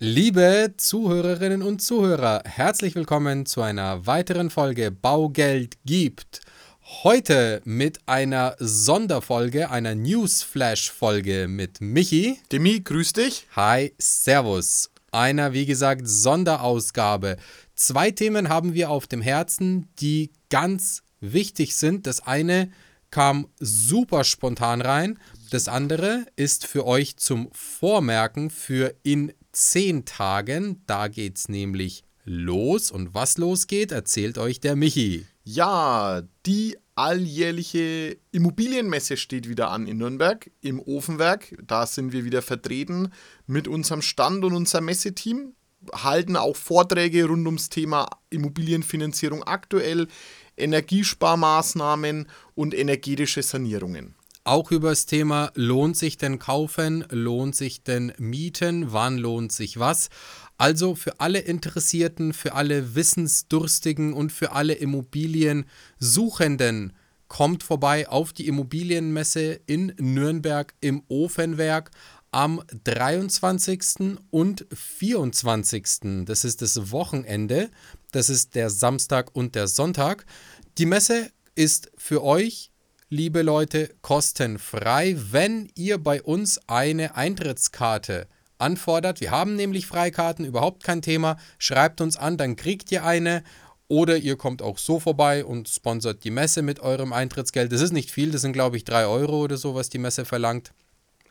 Liebe Zuhörerinnen und Zuhörer, herzlich willkommen zu einer weiteren Folge Baugeld gibt. Heute mit einer Sonderfolge, einer Newsflash-Folge mit Michi. Demi, grüß dich. Hi, Servus. Einer, wie gesagt, Sonderausgabe. Zwei Themen haben wir auf dem Herzen, die ganz wichtig sind. Das eine kam super spontan rein. Das andere ist für euch zum Vormerken für in zehn Tagen. Da geht's nämlich los. Und was losgeht, erzählt euch der Michi. Ja, die alljährliche Immobilienmesse steht wieder an in Nürnberg im Ofenwerk. Da sind wir wieder vertreten mit unserem Stand und unserem Messeteam. Halten auch Vorträge rund ums Thema Immobilienfinanzierung aktuell, Energiesparmaßnahmen und energetische Sanierungen auch über das Thema, lohnt sich denn kaufen, lohnt sich denn mieten, wann lohnt sich was. Also für alle Interessierten, für alle Wissensdurstigen und für alle Immobiliensuchenden, kommt vorbei auf die Immobilienmesse in Nürnberg im Ofenwerk am 23. und 24. Das ist das Wochenende. Das ist der Samstag und der Sonntag. Die Messe ist für euch liebe Leute, kostenfrei, wenn ihr bei uns eine Eintrittskarte anfordert. Wir haben nämlich Freikarten, überhaupt kein Thema. Schreibt uns an, dann kriegt ihr eine. Oder ihr kommt auch so vorbei und sponsert die Messe mit eurem Eintrittsgeld. Das ist nicht viel, das sind glaube ich 3 Euro oder so, was die Messe verlangt.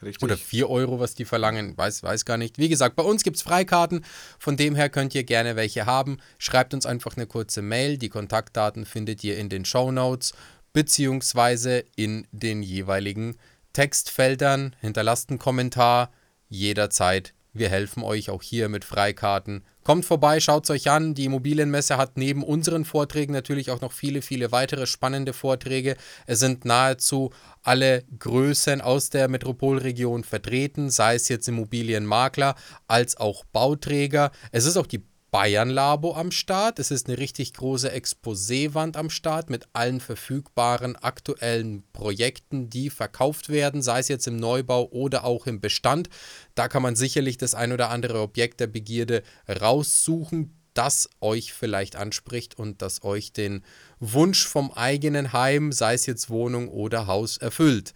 Richtig. Oder 4 Euro, was die verlangen, weiß, weiß gar nicht. Wie gesagt, bei uns gibt es Freikarten, von dem her könnt ihr gerne welche haben. Schreibt uns einfach eine kurze Mail, die Kontaktdaten findet ihr in den Show Notes beziehungsweise in den jeweiligen Textfeldern. Hinterlasst einen Kommentar jederzeit. Wir helfen euch auch hier mit Freikarten. Kommt vorbei, schaut es euch an. Die Immobilienmesse hat neben unseren Vorträgen natürlich auch noch viele, viele weitere spannende Vorträge. Es sind nahezu alle Größen aus der Metropolregion vertreten, sei es jetzt Immobilienmakler als auch Bauträger. Es ist auch die Bayern Labo am Start. Es ist eine richtig große Exposé-Wand am Start mit allen verfügbaren aktuellen Projekten, die verkauft werden, sei es jetzt im Neubau oder auch im Bestand. Da kann man sicherlich das ein oder andere Objekt der Begierde raussuchen, das euch vielleicht anspricht und das euch den Wunsch vom eigenen Heim, sei es jetzt Wohnung oder Haus, erfüllt.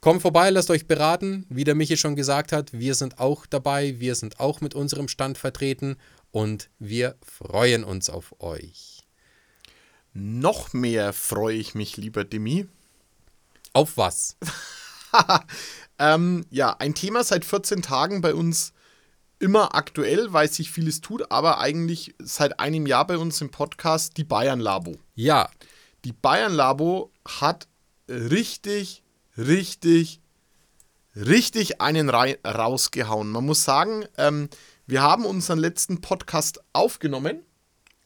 Kommt vorbei, lasst euch beraten. Wie der Michi schon gesagt hat, wir sind auch dabei, wir sind auch mit unserem Stand vertreten und wir freuen uns auf euch. Noch mehr freue ich mich, lieber Demi. Auf was? ähm, ja, ein Thema seit 14 Tagen bei uns immer aktuell, weil sich vieles tut, aber eigentlich seit einem Jahr bei uns im Podcast die Bayern Labo. Ja. Die Bayern Labo hat richtig, richtig, richtig einen rausgehauen. Man muss sagen, ähm, wir haben unseren letzten Podcast aufgenommen.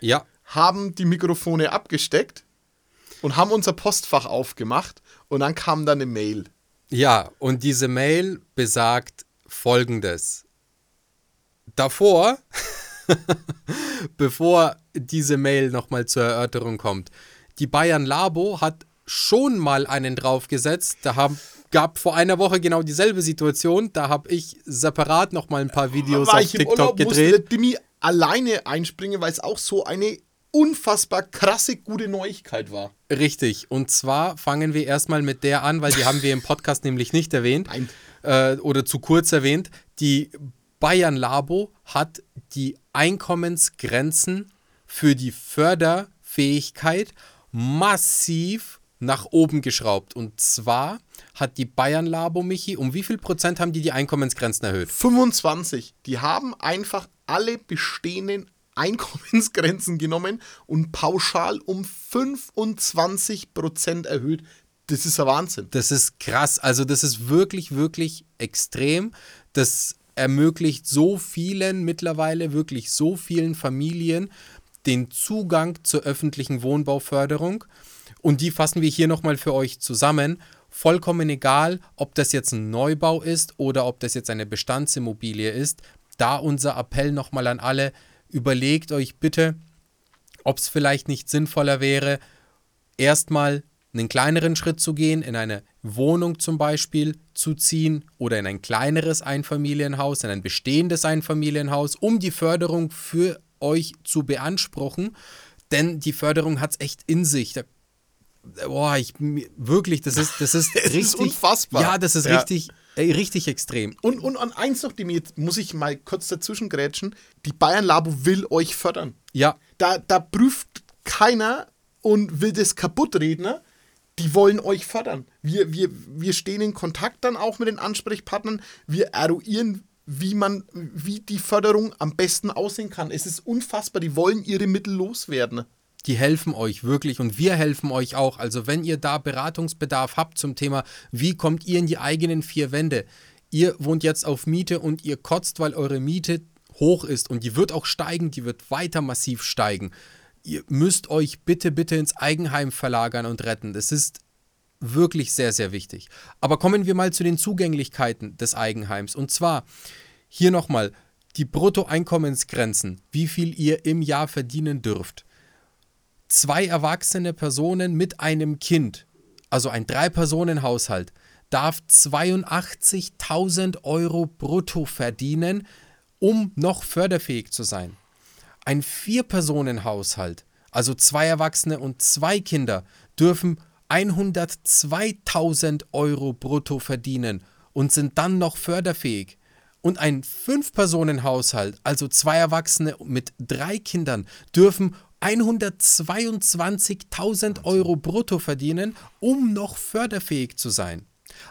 Ja. Haben die Mikrofone abgesteckt und haben unser Postfach aufgemacht und dann kam dann eine Mail. Ja, und diese Mail besagt folgendes. Davor, bevor diese Mail nochmal zur Erörterung kommt, die Bayern Labo hat schon mal einen draufgesetzt. Da haben gab vor einer Woche genau dieselbe Situation. Da habe ich separat noch mal ein paar Videos War auf ich TikTok im Urlaub, gedreht. Musste Dimi alleine einspringen, weil es auch so eine unfassbar krasse gute Neuigkeit war. Richtig. Und zwar fangen wir erstmal mit der an, weil die haben wir im Podcast nämlich nicht erwähnt äh, oder zu kurz erwähnt. Die Bayern Labo hat die Einkommensgrenzen für die Förderfähigkeit massiv nach oben geschraubt. Und zwar hat die Bayern Labo, Michi, um wie viel Prozent haben die die Einkommensgrenzen erhöht? 25. Die haben einfach alle bestehenden Einkommensgrenzen genommen und pauschal um 25 Prozent erhöht. Das ist ein Wahnsinn. Das ist krass. Also das ist wirklich, wirklich extrem. Das ermöglicht so vielen mittlerweile, wirklich so vielen Familien den Zugang zur öffentlichen Wohnbauförderung. Und die fassen wir hier nochmal für euch zusammen vollkommen egal, ob das jetzt ein Neubau ist oder ob das jetzt eine Bestandsimmobilie ist. Da unser Appell nochmal an alle, überlegt euch bitte, ob es vielleicht nicht sinnvoller wäre, erstmal einen kleineren Schritt zu gehen, in eine Wohnung zum Beispiel zu ziehen oder in ein kleineres Einfamilienhaus, in ein bestehendes Einfamilienhaus, um die Förderung für euch zu beanspruchen. Denn die Förderung hat es echt in sich. Da, boah, ich wirklich, das ist, das ist richtig. ist unfassbar. Ja, das ist Ja. richtig, äh, richtig extrem. Und, und an eins noch, jetzt muss ich mal kurz dazwischen grätschen. Die Bayern Labo will euch fördern. Ja, Da, da prüft keiner und will das kaputt reden. Die wollen euch fördern. Wir, wir, wir stehen in Kontakt dann auch mit den Ansprechpartnern. Wir eruieren, wie man, wie die Förderung am besten aussehen kann. Es ist unfassbar. Die wollen ihre Mittel loswerden. Die helfen euch wirklich und wir helfen euch auch. Also wenn ihr da Beratungsbedarf habt zum Thema, wie kommt ihr in die eigenen vier Wände? Ihr wohnt jetzt auf Miete und ihr kotzt, weil eure Miete hoch ist und die wird auch steigen, die wird weiter massiv steigen. Ihr müsst euch bitte, bitte ins Eigenheim verlagern und retten. Das ist wirklich sehr, sehr wichtig. Aber kommen wir mal zu den Zugänglichkeiten des Eigenheims. Und zwar hier nochmal die Bruttoeinkommensgrenzen, wie viel ihr im Jahr verdienen dürft zwei erwachsene Personen mit einem Kind, also ein Drei-Personen-Haushalt, darf 82.000 Euro brutto verdienen, um noch förderfähig zu sein. Ein Vier-Personen-Haushalt, also zwei Erwachsene und zwei Kinder, dürfen 102.000 Euro brutto verdienen und sind dann noch förderfähig. Und ein Fünf-Personen-Haushalt, also zwei Erwachsene mit drei Kindern, dürfen 122.000 Euro brutto verdienen, um noch förderfähig zu sein.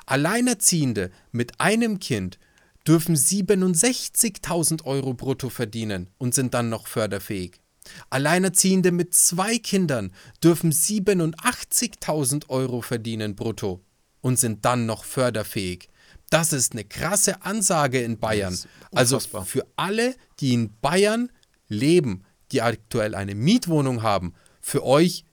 Alleinerziehende mit einem Kind dürfen 67.000 Euro brutto verdienen und sind dann noch förderfähig. Alleinerziehende mit zwei Kindern dürfen 87.000 Euro verdienen brutto und sind dann noch förderfähig. Das ist eine krasse Ansage in Bayern. Also für alle, die in Bayern leben, die aktuell eine Mietwohnung haben, für euch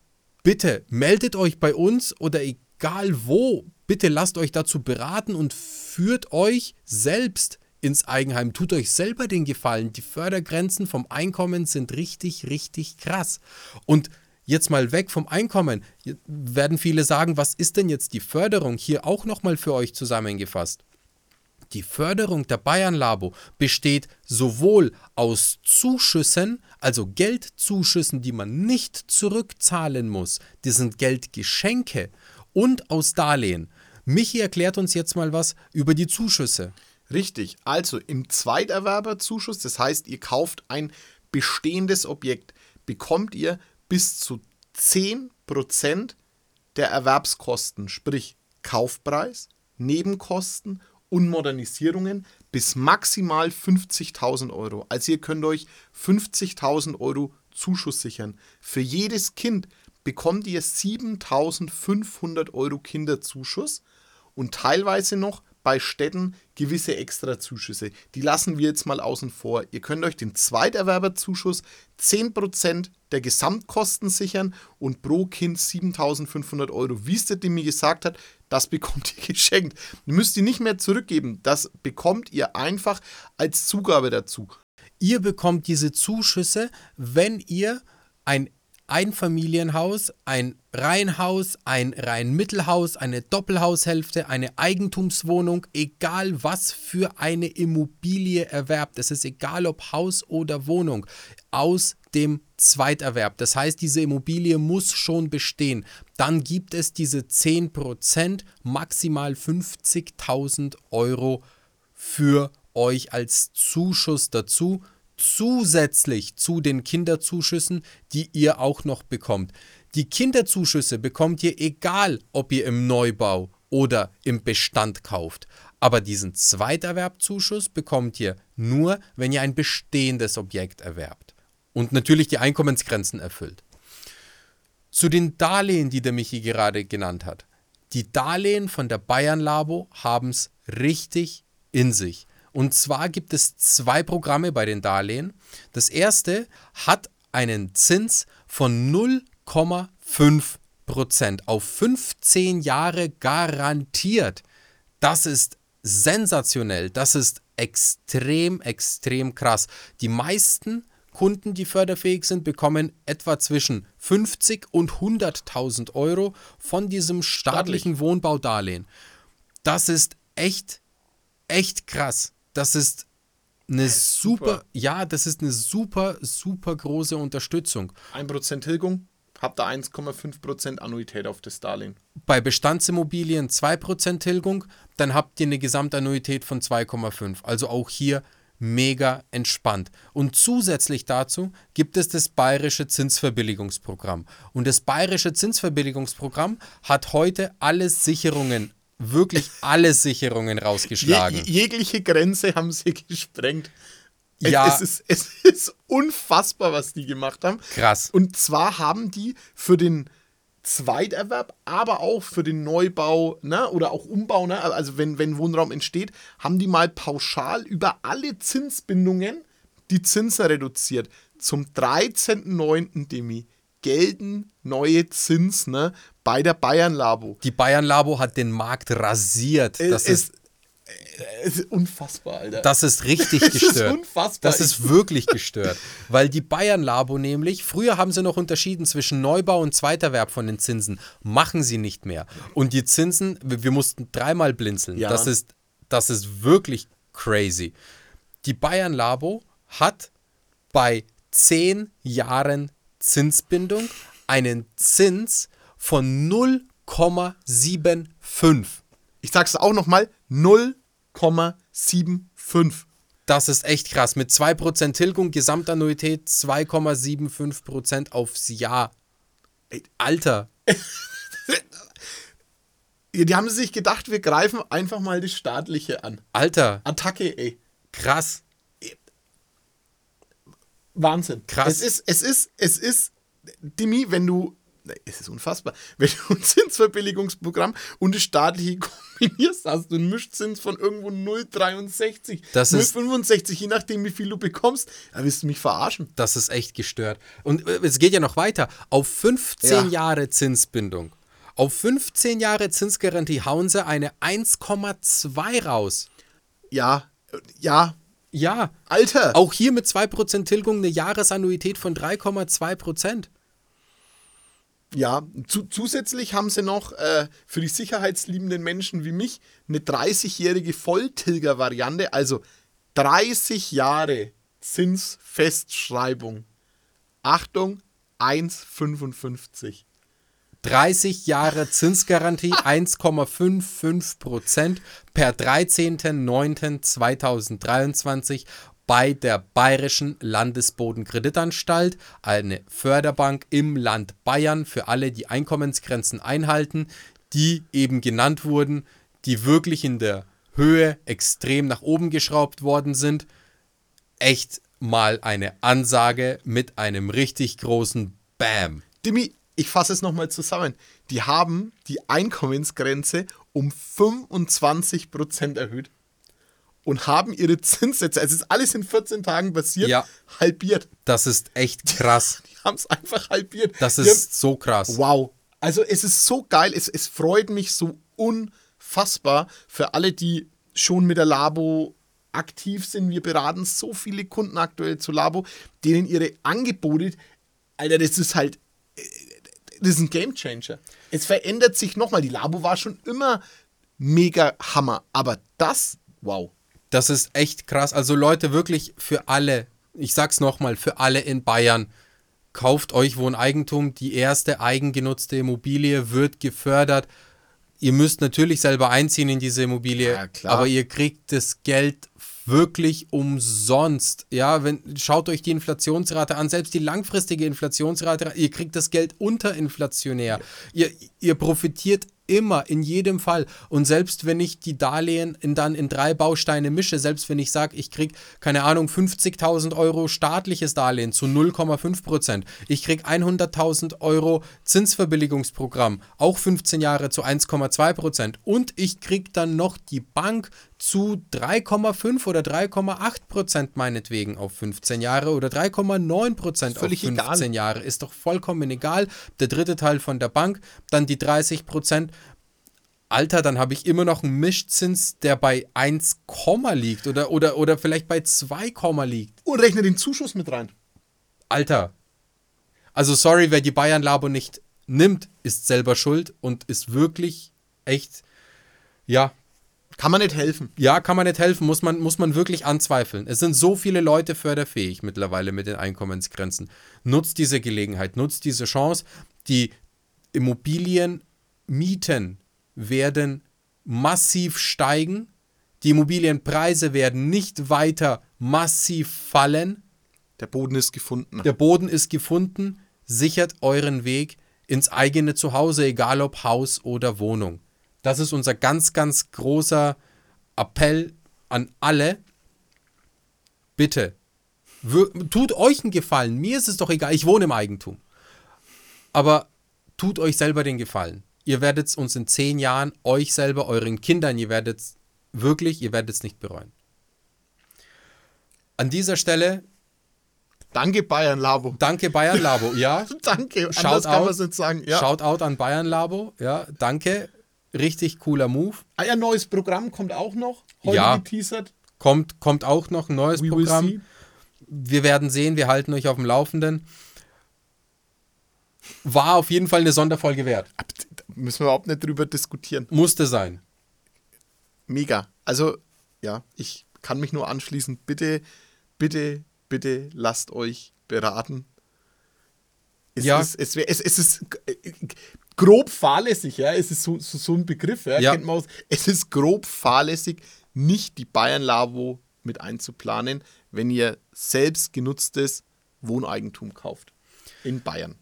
bitte meldet euch bei uns oder egal wo, bitte lasst euch dazu beraten und führt euch selbst ins Eigenheim. Tut euch selber den Gefallen. Die Fördergrenzen vom Einkommen sind richtig, richtig krass. Und jetzt mal weg vom Einkommen, werden viele sagen, was ist denn jetzt die Förderung? Hier auch nochmal für euch zusammengefasst. Die Förderung der Bayern Labo besteht sowohl aus Zuschüssen, also Geldzuschüssen, die man nicht zurückzahlen muss, die sind Geldgeschenke, und aus Darlehen. Michi erklärt uns jetzt mal was über die Zuschüsse. Richtig. Also im Zweiterwerberzuschuss, das heißt, ihr kauft ein bestehendes Objekt, bekommt ihr bis zu 10% der Erwerbskosten, sprich Kaufpreis, Nebenkosten und Modernisierungen bis maximal 50.000 Euro. Also ihr könnt euch 50.000 Euro Zuschuss sichern. Für jedes Kind bekommt ihr 7.500 Euro Kinderzuschuss und teilweise noch bei Städten gewisse Extrazuschüsse. Die lassen wir jetzt mal außen vor. Ihr könnt euch den Zweiterwerberzuschuss 10% der Gesamtkosten sichern und pro Kind 7.500 Euro. Wie es der Dimi gesagt hat, das bekommt ihr geschenkt. Ihr müsst die nicht mehr zurückgeben. Das bekommt ihr einfach als Zugabe dazu. Ihr bekommt diese Zuschüsse, wenn ihr ein Einfamilienhaus, ein Reihenhaus, ein Reihenmittelhaus, eine Doppelhaushälfte, eine Eigentumswohnung, egal was für eine Immobilie erwerbt. Es ist egal ob Haus oder Wohnung, aus dem Zweiterwerb. Das heißt, diese Immobilie muss schon bestehen. Dann gibt es diese 10%, maximal 50.000 Euro für euch als Zuschuss dazu, zusätzlich zu den Kinderzuschüssen, die ihr auch noch bekommt. Die Kinderzuschüsse bekommt ihr egal, ob ihr im Neubau oder im Bestand kauft. Aber diesen Zweiterwerbzuschuss bekommt ihr nur, wenn ihr ein bestehendes Objekt erwerbt und natürlich die Einkommensgrenzen erfüllt. Zu den Darlehen, die der Michi gerade genannt hat. Die Darlehen von der Bayern Labo haben es richtig in sich. Und zwar gibt es zwei Programme bei den Darlehen. Das erste hat einen Zins von 0,5 Prozent auf 15 Jahre garantiert. Das ist sensationell. Das ist extrem, extrem krass. Die meisten Kunden, die förderfähig sind, bekommen etwa zwischen 50 und 100.000 Euro von diesem staatlichen Staatlich. Wohnbaudarlehen. Das ist echt, echt krass. Das ist eine ist super, super. ja, das ist eine super, super große Unterstützung. 1% Tilgung, habt ihr 1,5% Annuität auf das Darlehen. Bei Bestandsimmobilien 2% Tilgung, dann habt ihr eine Gesamtannuität von 2,5. Also auch hier mega entspannt. Und zusätzlich dazu gibt es das Bayerische Zinsverbilligungsprogramm. Und das Bayerische Zinsverbilligungsprogramm hat heute alle Sicherungen, wirklich alle Sicherungen Je, rausgeschlagen. jegliche Grenze haben sie gesprengt. Es, Ja. es, ist, es ist unfassbar, was die gemacht haben. Krass. Und zwar haben die für den Zweiterwerb, aber auch für den Neubau ne, oder auch Umbau, ne, also wenn, wenn Wohnraum entsteht, haben die mal pauschal über alle Zinsbindungen die Zinsen reduziert. Zum 13.09. Demi gelten neue Zins ne, bei der Bayern Labo. Die Bayern Labo hat den Markt rasiert. Das es, ist es ist unfassbar, Alter. Das ist richtig Das ist gestört. unfassbar. Das ist wirklich gestört. Weil die Bayern Labo nämlich, früher haben sie noch unterschieden zwischen Neubau und Zweiterwerb von den Zinsen. Machen sie nicht mehr. Und die Zinsen, wir, mussten dreimal blinzeln. Ja. Das, ist, das ist wirklich crazy. Die Bayern Labo hat bei 10 Jahren Zinsbindung einen Zins von 0,75. ich sag's auch nochmal, 0,75. Das ist echt krass. Mit 2% Tilgung, Gesamtannuität 2,75% aufs Jahr. Alter, Die haben sich gedacht, wir greifen einfach mal das Staatliche an. Alter, Attacke, ey. krass. Wahnsinn. Krass. Es ist, es ist, es ist, Dimi, wenn du, es ist unfassbar, wenn du ein Zinsverbilligungsprogramm und das staatliche kombinierst, hast du einen Mischzins von irgendwo 0,63, Das ist- 0,65, je nachdem, wie viel du bekommst, da willst du mich verarschen. Das ist echt gestört. Und äh, es geht ja noch weiter. Auf 15 Ja. Jahre Zinsbindung, auf 15 Jahre Zinsgarantie hauen sie eine 1,2 raus. Ja, äh, ja, Ja, Alter. auch hier mit 2% Tilgung eine Jahresannuität von 3,2%. Ja, zu, zusätzlich haben sie noch äh, für die sicherheitsliebenden Menschen wie mich eine 30-jährige Volltilger-Variante, also 30 Jahre Zinsfestschreibung. Achtung, 1,55. 30 Jahre Zinsgarantie 1,55% per 13.09.2023 bei der Bayerischen Landesbodenkreditanstalt, eine Förderbank im Land Bayern für alle, die Einkommensgrenzen einhalten, die eben genannt wurden, die wirklich in der Höhe extrem nach oben geschraubt worden sind. Echt mal eine Ansage mit einem richtig großen Bam. Dimi, ich fasse es nochmal zusammen. Die haben die Einkommensgrenze um 25% erhöht und haben ihre Zinssätze, also es ist alles in 14 Tagen passiert, Ja. halbiert. Das ist echt krass. Die haben es einfach halbiert. Das Die ist so krass. Wow. Also es ist so geil, es, es freut mich so unfassbar für alle, die schon mit der Labo aktiv sind. Wir beraten so viele Kunden aktuell zu Labo, denen ihre Angebote, Alter, das ist halt, äh, das ist ein Gamechanger. Es verändert sich nochmal. Die Labo war schon immer mega Hammer, aber das, wow. Das ist echt krass. Also Leute, wirklich für alle, ich sag's nochmal, für alle in Bayern, kauft euch Wohneigentum. Die erste eigengenutzte Immobilie wird gefördert. Ihr müsst natürlich selber einziehen in diese Immobilie, Ja, aber ihr kriegt das Geld wirklich umsonst. Ja, wenn, schaut euch die Inflationsrate an, selbst die langfristige Inflationsrate, ihr kriegt das Geld unterinflationär. Ihr, ihr profitiert immer, in jedem Fall. Und selbst wenn ich die Darlehen in, dann in drei Bausteine mische, selbst wenn ich sage, ich kriege, keine Ahnung, 50.000 Euro staatliches Darlehen zu 0,5 Prozent, ich kriege 100.000 Euro Zinsverbilligungsprogramm, auch 15 Jahre zu 1,2 Prozent und ich kriege dann noch die Bank zu 3,5 oder 3,8 Prozent meinetwegen auf 15 Jahre oder 3,9 Prozent auf völlig 15 egal. Jahre. Ist doch vollkommen egal. Der dritte Teil von der Bank, dann die 30 Prozent. Alter, dann habe ich immer noch einen Mischzins, der bei 1, liegt oder, oder, oder vielleicht bei 2, liegt. Und rechne den Zuschuss mit rein. Alter. Also sorry, wer die Bayern-Labo nicht nimmt, ist selber schuld und ist wirklich echt, ja, Kann man nicht helfen. ja, kann man nicht helfen, muss man, muss man wirklich anzweifeln. Es sind so viele Leute förderfähig mittlerweile mit den Einkommensgrenzen. Nutzt diese Gelegenheit, nutzt diese Chance. Die Immobilienmieten werden massiv steigen. Die Immobilienpreise werden nicht weiter massiv fallen. Der Boden ist gefunden. Der Boden ist gefunden. Sichert euren Weg ins eigene Zuhause, egal ob Haus oder Wohnung. Das ist unser ganz, ganz großer Appell an alle. Bitte, tut euch einen Gefallen. Mir ist es doch egal, ich wohne im Eigentum. Aber tut euch selber den Gefallen. Ihr werdet uns in zehn Jahren, euch selber, euren Kindern, ihr werdet wirklich, ihr werdet es nicht bereuen. An dieser Stelle, Danke, Bayern Labo. danke Bayern Labo. Ja, Danke. Shout Anders kann man out. es nicht sagen. Ja. Shoutout an Bayern Labo. Ja, danke. Richtig cooler Move. Ah, ja, neues Programm kommt auch noch. Heute Ja. geteasert. Kommt, kommt auch noch ein neues We Programm. Wir werden sehen, wir halten euch auf dem Laufenden. War auf jeden Fall eine Sonderfolge wert. Da Müssen wir überhaupt nicht drüber diskutieren. Musste sein. Mega. Also, ja, ich kann mich nur anschließen. Bitte, bitte, bitte lasst euch beraten. Es Ja. ist, es, es, es ist äh, grob fahrlässig, ja. Es ist so, so, so ein Begriff, ja. Ja. Kennt man aus. Es ist grob fahrlässig, nicht die Bayern-Labo mit einzuplanen, wenn ihr selbst genutztes Wohneigentum kauft. In Bayern.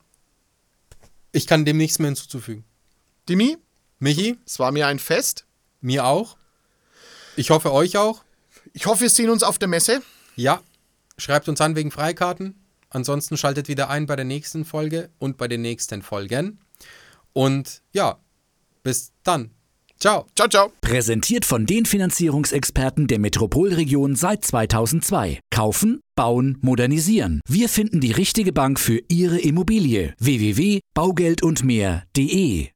Ich kann dem nichts mehr hinzuzufügen. Dimi, Michi, es war mir ein Fest. mir auch. Ich hoffe euch auch. Ich hoffe, wir sehen uns auf der Messe. Ja, schreibt uns an wegen Freikarten. Ansonsten schaltet wieder ein bei der nächsten Folge und bei den nächsten Folgen. Und ja, bis dann. Ciao. Ciao, ciao. Präsentiert von den Finanzierungsexperten der Metropolregion seit 2002. Kaufen, bauen, modernisieren. Wir finden die richtige Bank für Ihre Immobilie. www.baugeldundmehr.de